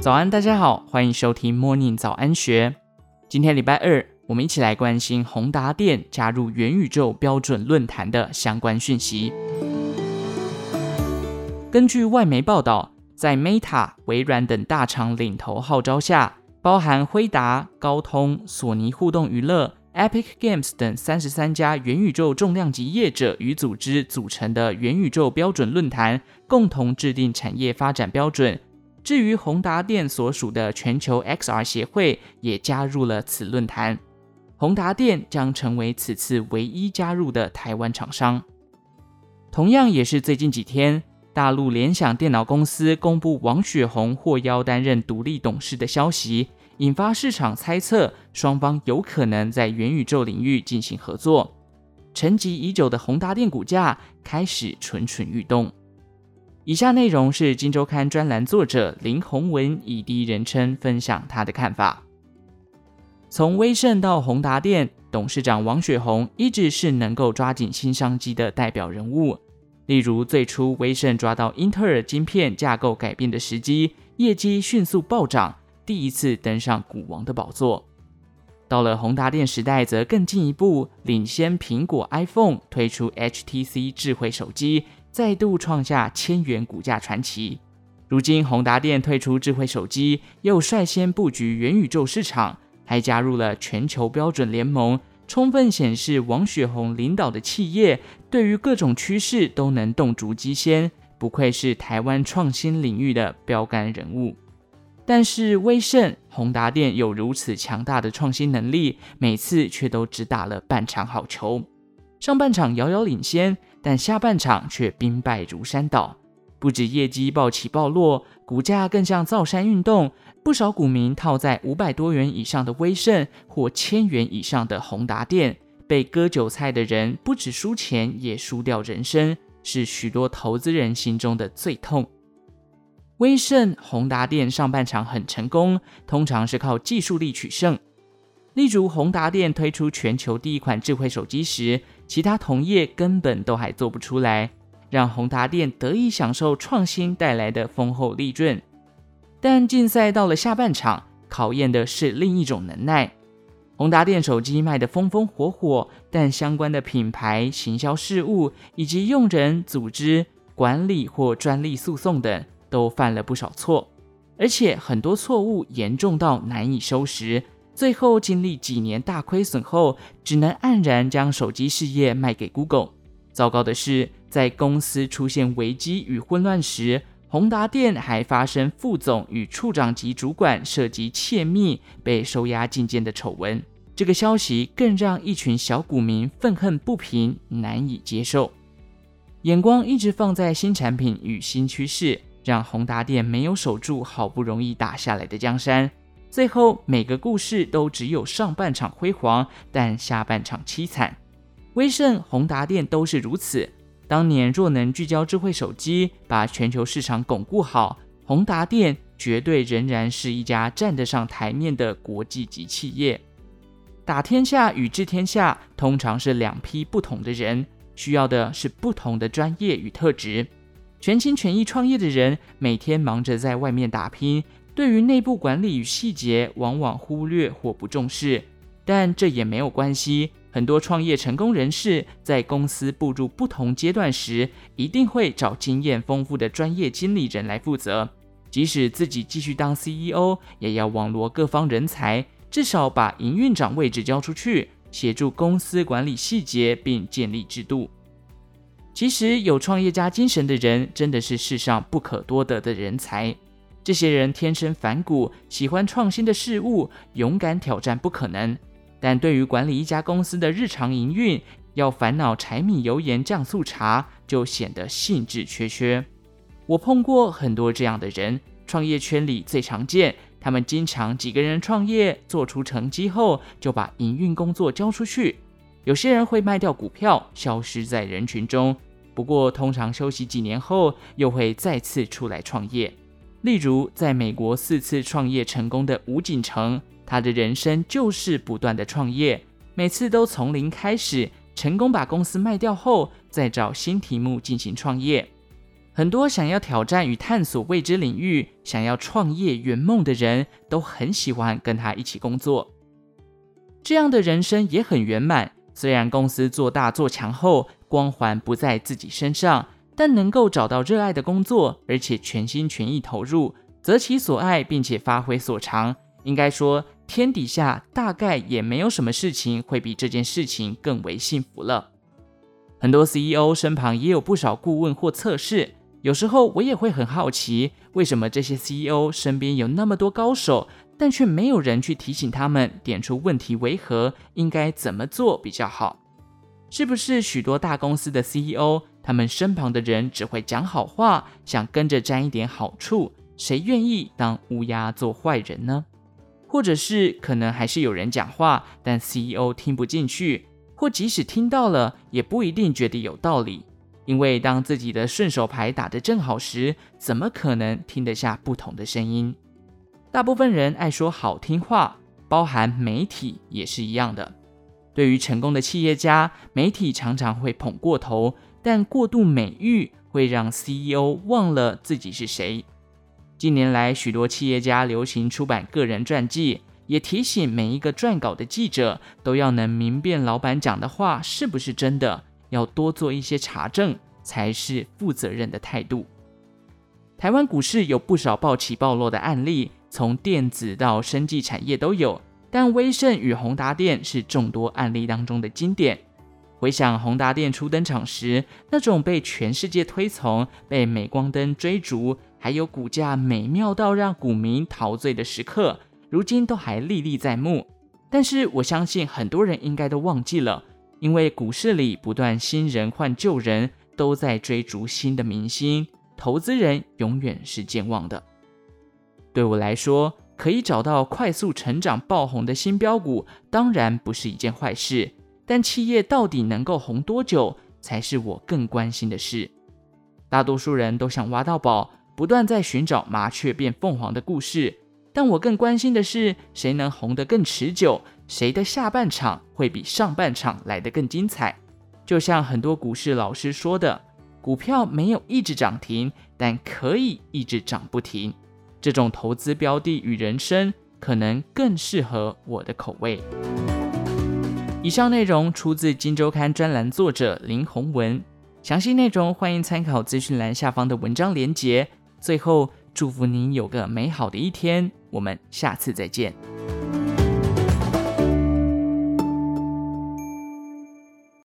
早安，大家好，欢迎收听 Morning 早安学。今天礼拜二，我们一起来关心宏达电加入元宇宙标准论坛的相关讯息。根据外媒报道，在 Meta、微软等大厂领头号召下，包含辉达、高通、索尼互动娱乐、Epic Games 等三十三家元宇宙重量级业者与组织组成的元宇宙标准论坛，共同制定产业发展标准。至于宏达电所属的全球 XR 协会也加入了此论坛，宏达电将成为此次唯一加入的台湾厂商。同样也是最近几天，大陆联想电脑公司公布王雪红获邀担任独立董事的消息，引发市场猜测双方有可能在元宇宙领域进行合作。沉寂已久的宏达电股价开始蠢蠢欲动。以下内容是《金周刊》专栏作者林宏文以第一人称分享他的看法。从威盛到宏达电，董事长王雪红一直是能够抓紧新商机的代表人物。例如，最初威盛抓到英特尔晶片架构改变的时机，业绩迅速暴涨，第一次登上股王的宝座。到了宏达电时代，则更进一步，领先苹果 iPhone 推出 HTC 智慧手机。再度创下千元股价传奇。如今宏达电退出智慧手机，又率先布局元宇宙市场，还加入了全球标准联盟，充分显示王雪红领导的企业对于各种趋势都能洞烛机先，不愧是台湾创新领域的标杆人物。但是威盛、宏达电有如此强大的创新能力，每次却都只打了半场好球。上半场遥遥领先，但下半场却兵败如山倒。不止业绩暴起暴落，股价更像造山运动。不少股民套在五百多元以上的威盛或千元以上的宏达电，被割韭菜的人不止输钱，也输掉人生，是许多投资人心中的最痛。威盛、宏达电上半场很成功，通常是靠技术力取胜。例如，宏达电推出全球第一款智慧手机时，其他同业根本都还做不出来，让宏达电得以享受创新带来的丰厚利润。但竞赛到了下半场，考验的是另一种能耐。宏达电手机卖得风风火火，但相关的品牌、行销事务以及用人、组织、管理或专利诉讼等，都犯了不少错，而且很多错误严重到难以收拾。最后经历几年大亏损后，只能黯然将手机事业卖给 Google。糟糕的是，在公司出现危机与混乱时，宏达电还发生副总与处长级主管涉及窃密、被收押进监的丑闻。这个消息更让一群小股民愤恨不平，难以接受。眼光一直放在新产品与新趋势，让宏达电没有守住好不容易打下来的江山。最后，每个故事都只有上半场辉煌，但下半场凄惨。威盛、宏达电都是如此。当年若能聚焦智慧手机，把全球市场巩固好，宏达电绝对仍然是一家站得上台面的国际级企业。打天下与治天下通常是两批不同的人，需要的是不同的专业与特质。全心全意创业的人，每天忙着在外面打拼。对于内部管理与细节，往往忽略或不重视，但这也没有关系。很多创业成功人士在公司步入不同阶段时，一定会找经验丰富的专业经理人来负责。即使自己继续当 CEO，也要网罗各方人才，至少把营运长位置交出去，协助公司管理细节并建立制度。其实有创业家精神的人，真的是世上不可多得的人才。这些人天生反骨，喜欢创新的事物，勇敢挑战不可能。但对于管理一家公司的日常营运，要烦恼柴米油盐酱醋茶，就显得兴致缺缺。我碰过很多这样的人，创业圈里最常见。他们经常几个人创业，做出成绩后，就把营运工作交出去。有些人会卖掉股票，消失在人群中。不过，通常休息几年后，又会再次出来创业。例如，在美国四次创业成功的吴锦成，他的人生就是不断的创业，每次都从零开始，成功把公司卖掉后，再找新题目进行创业。很多想要挑战与探索未知领域、想要创业圆梦的人都很喜欢跟他一起工作。这样的人生也很圆满。虽然公司做大做强后，光环不在自己身上，但能够找到热爱的工作，而且全心全意投入，择其所爱，并且发挥所长，应该说天底下大概也没有什么事情会比这件事情更为幸福了。很多 CEO 身旁也有不少顾问或测试。有时候我也会很好奇，为什么这些 CEO 身边有那么多高手，但却没有人去提醒他们，点出问题为何，应该怎么做比较好？是不是许多大公司的 CEO，他们身旁的人只会讲好话，想跟着沾一点好处？谁愿意当乌鸦做坏人呢？或者是可能还是有人讲话，但 CEO 听不进去，或即使听到了，也不一定觉得有道理。因为当自己的顺手牌打得正好时，怎么可能听得下不同的声音？大部分人爱说好听话，包含媒体也是一样的。对于成功的企业家，媒体常常会捧过头，但过度美誉会让 CEO 忘了自己是谁。近年来，许多企业家流行出版个人传记，也提醒每一个撰稿的记者都要能明辨老板讲的话是不是真的。要多做一些查证，才是负责任的态度。台湾股市有不少暴起暴落的案例，从电子到生技产业都有，但威盛与宏达电是众多案例当中的经典。回想宏达电初登场时，那种被全世界推崇、被镁光灯追逐，还有股价美妙到让股民陶醉的时刻，如今都还历历在目。但是我相信很多人应该都忘记了。因为股市里不断新人换旧人，都在追逐新的明星，投资人永远是健忘的。对我来说，可以找到快速成长爆红的新标股，当然不是一件坏事。但企业到底能够红多久，才是我更关心的事。大多数人都想挖到宝，不断在寻找麻雀变凤凰的故事，但我更关心的是，谁能红得更持久。谁的下半场会比上半场来得更精彩？就像很多股市老师说的，股票没有一直涨停，但可以一直涨不停。这种投资标的与人生，可能更适合我的口味。以上内容出自《金周刊》专栏作者林宏文，详细内容欢迎参考资讯栏下方的文章连结。最后，祝福您有个美好的一天，我们下次再见。